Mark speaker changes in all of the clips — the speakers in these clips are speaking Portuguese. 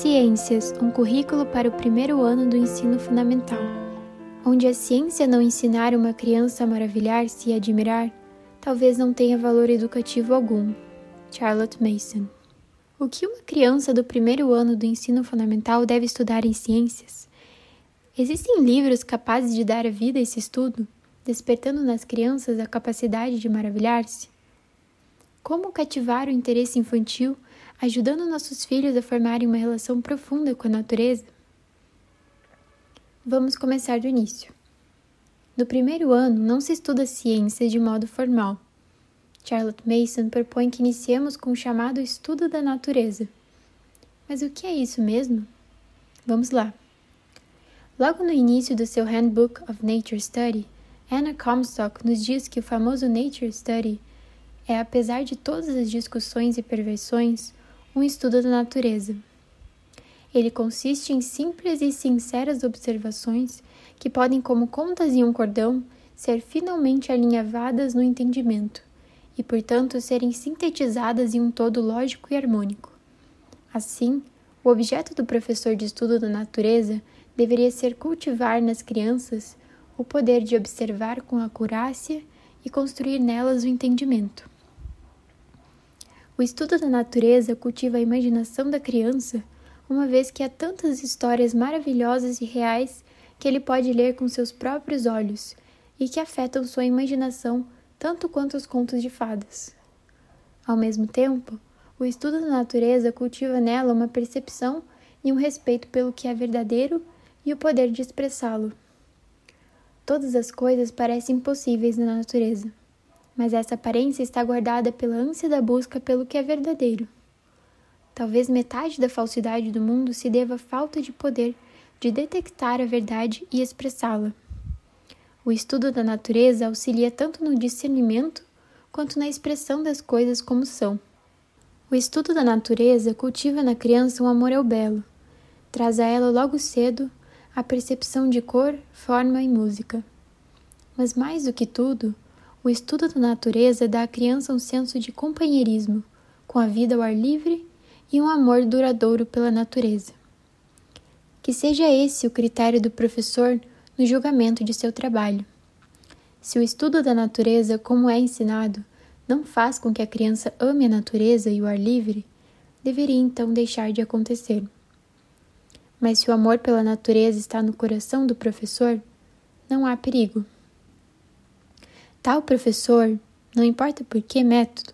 Speaker 1: Ciências, um currículo para o primeiro ano do ensino fundamental. Onde a ciência não ensinar uma criança a maravilhar-se e admirar, talvez não tenha valor educativo algum. Charlotte Mason. O que uma criança do primeiro ano do ensino fundamental deve estudar em ciências? Existem livros capazes de dar vida a esse estudo, despertando nas crianças a capacidade de maravilhar-se? Como cativar o interesse infantil ajudando nossos filhos a formarem uma relação profunda com a natureza? Vamos começar do início. No primeiro ano, não se estuda ciência de modo formal. Charlotte Mason propõe que iniciemos com o chamado estudo da natureza. Mas o que é isso mesmo? Vamos lá. Logo no início do seu Handbook of Nature Study, Anna Comstock nos diz que o famoso Nature Study é, apesar de todas as discussões e perversões, um estudo da natureza. Ele consiste em simples e sinceras observações que podem, como contas em um cordão, ser finalmente alinhavadas no entendimento e, portanto, serem sintetizadas em um todo lógico e harmônico. Assim, o objeto do professor de estudo da natureza deveria ser cultivar nas crianças o poder de observar com acurácia e construir nelas o entendimento. O estudo da natureza cultiva a imaginação da criança, uma vez que há tantas histórias maravilhosas e reais que ele pode ler com seus próprios olhos e que afetam sua imaginação tanto quanto os contos de fadas. Ao mesmo tempo, o estudo da natureza cultiva nela uma percepção e um respeito pelo que é verdadeiro e o poder de expressá-lo. Todas as coisas parecem possíveis na natureza mas essa aparência está guardada pela ânsia da busca pelo que é verdadeiro. Talvez metade da falsidade do mundo se deva à falta de poder de detectar a verdade e expressá-la. O estudo da natureza auxilia tanto no discernimento quanto na expressão das coisas como são. O estudo da natureza cultiva na criança um amor ao belo, traz a ela logo cedo a percepção de cor, forma e música. Mas mais do que tudo, o estudo da natureza dá à criança um senso de companheirismo com a vida ao ar livre e um amor duradouro pela natureza. Que seja esse o critério do professor no julgamento de seu trabalho. Se o estudo da natureza, como é ensinado, não faz com que a criança ame a natureza e o ar livre, deveria então deixar de acontecer. Mas se o amor pela natureza está no coração do professor, não há perigo. Tal professor, não importa por que método,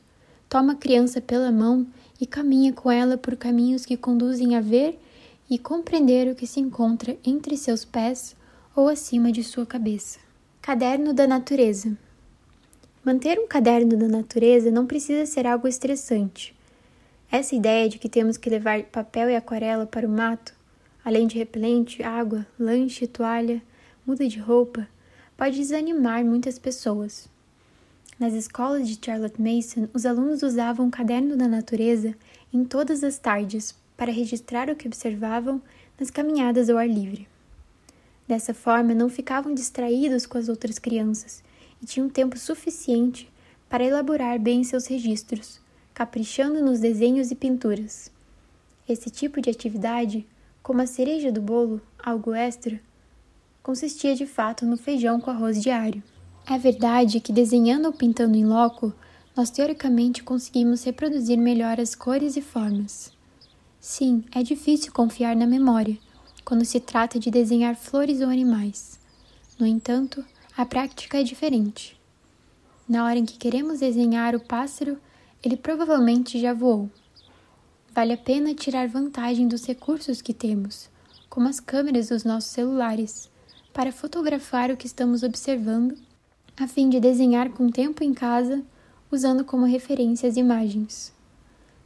Speaker 1: toma a criança pela mão e caminha com ela por caminhos que conduzem a ver e compreender o que se encontra entre seus pés ou acima de sua cabeça. Caderno da Natureza Manter um caderno da natureza não precisa ser algo estressante. Essa ideia de que temos que levar papel e aquarela para o mato, além de repelente, água, lanche, toalha, muda de roupa, pode desanimar muitas pessoas. Nas escolas de Charlotte Mason, os alunos usavam um caderno da natureza em todas as tardes para registrar o que observavam nas caminhadas ao ar livre. Dessa forma, não ficavam distraídos com as outras crianças e tinham tempo suficiente para elaborar bem seus registros, caprichando nos desenhos e pinturas. Esse tipo de atividade, como a cereja do bolo, algo extra, consistia de fato no feijão com arroz diário. É verdade que desenhando ou pintando em loco, nós teoricamente conseguimos reproduzir melhor as cores e formas. Sim, é difícil confiar na memória quando se trata de desenhar flores ou animais. No entanto, a prática é diferente. Na hora em que queremos desenhar o pássaro, ele provavelmente já voou. Vale a pena tirar vantagem dos recursos que temos, como as câmeras dos nossos celulares, para fotografar o que estamos observando, a fim de desenhar com tempo em casa, usando como referência as imagens.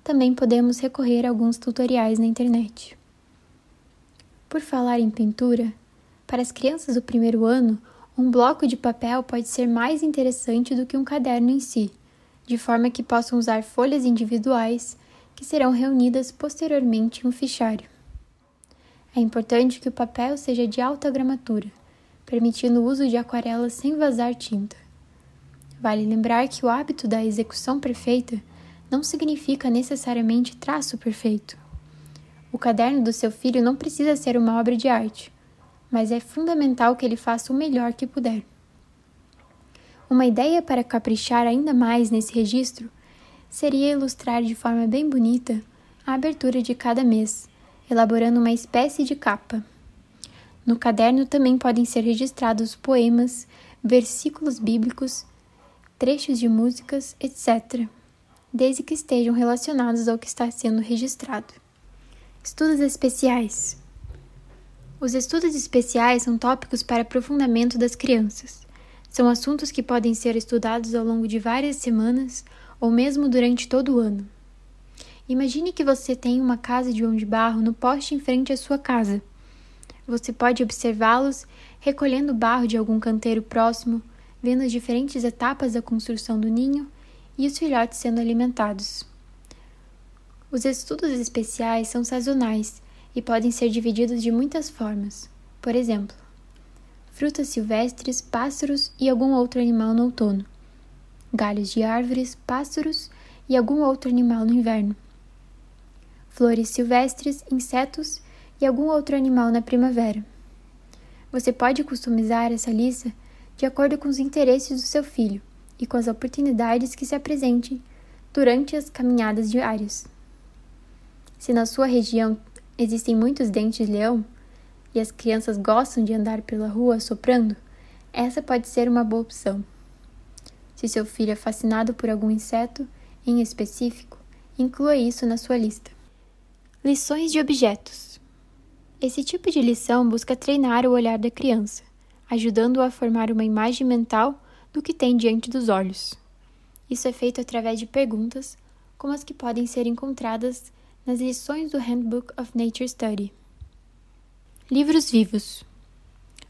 Speaker 1: Também podemos recorrer a alguns tutoriais na internet. Por falar em pintura, para as crianças do primeiro ano, um bloco de papel pode ser mais interessante do que um caderno em si, de forma que possam usar folhas individuais que serão reunidas posteriormente em um fichário. É importante que o papel seja de alta gramatura, permitindo o uso de aquarelas sem vazar tinta. Vale lembrar que o hábito da execução perfeita não significa necessariamente traço perfeito. O caderno do seu filho não precisa ser uma obra de arte, mas é fundamental que ele faça o melhor que puder. Uma ideia para caprichar ainda mais nesse registro seria ilustrar de forma bem bonita a abertura de cada mês, elaborando uma espécie de capa. No caderno também podem ser registrados poemas, versículos bíblicos, trechos de músicas, etc., desde que estejam relacionados ao que está sendo registrado. Estudos especiais. Os estudos especiais são tópicos para aprofundamento das crianças. São assuntos que podem ser estudados ao longo de várias semanas ou mesmo durante todo o ano. Imagine que você tem uma casa de de barro no poste em frente à sua casa. Você pode observá-los recolhendo barro de algum canteiro próximo, vendo as diferentes etapas da construção do ninho e os filhotes sendo alimentados. Os estudos especiais são sazonais e podem ser divididos de muitas formas. Por exemplo, frutas silvestres, pássaros e algum outro animal no outono, galhos de árvores, pássaros e algum outro animal no inverno, flores silvestres, insetos e algum outro animal na primavera. Você pode customizar essa lista de acordo com os interesses do seu filho e com as oportunidades que se apresentem durante as caminhadas diárias. Se na sua região existem muitos dentes-leão e as crianças gostam de andar pela rua soprando, essa pode ser uma boa opção. Se seu filho é fascinado por algum inseto em específico, inclua isso na sua lista. Lições de objetos. Esse tipo de lição busca treinar o olhar da criança, ajudando-o a formar uma imagem mental do que tem diante dos olhos. Isso é feito através de perguntas, como as que podem ser encontradas nas lições do Handbook of Nature Study. Livros vivos.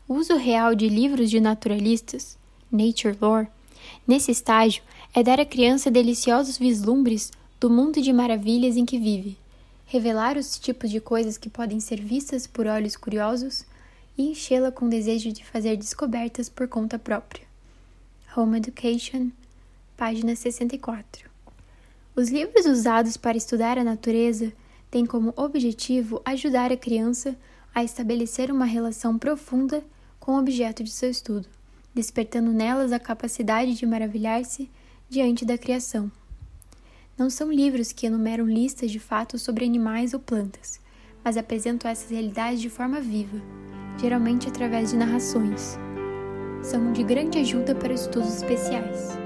Speaker 1: O uso real de livros de naturalistas, nature lore, nesse estágio é dar à criança deliciosos vislumbres do mundo de maravilhas em que vive, revelar os tipos de coisas que podem ser vistas por olhos curiosos e enchê-la com desejo de fazer descobertas por conta própria. Home Education, página 64. Os livros usados para estudar a natureza têm como objetivo ajudar a criança a estabelecer uma relação profunda com o objeto de seu estudo, despertando nelas a capacidade de maravilhar-se diante da criação. Não são livros que enumeram listas de fatos sobre animais ou plantas, mas apresentam essas realidades de forma viva, geralmente através de narrações. São de grande ajuda para estudos especiais.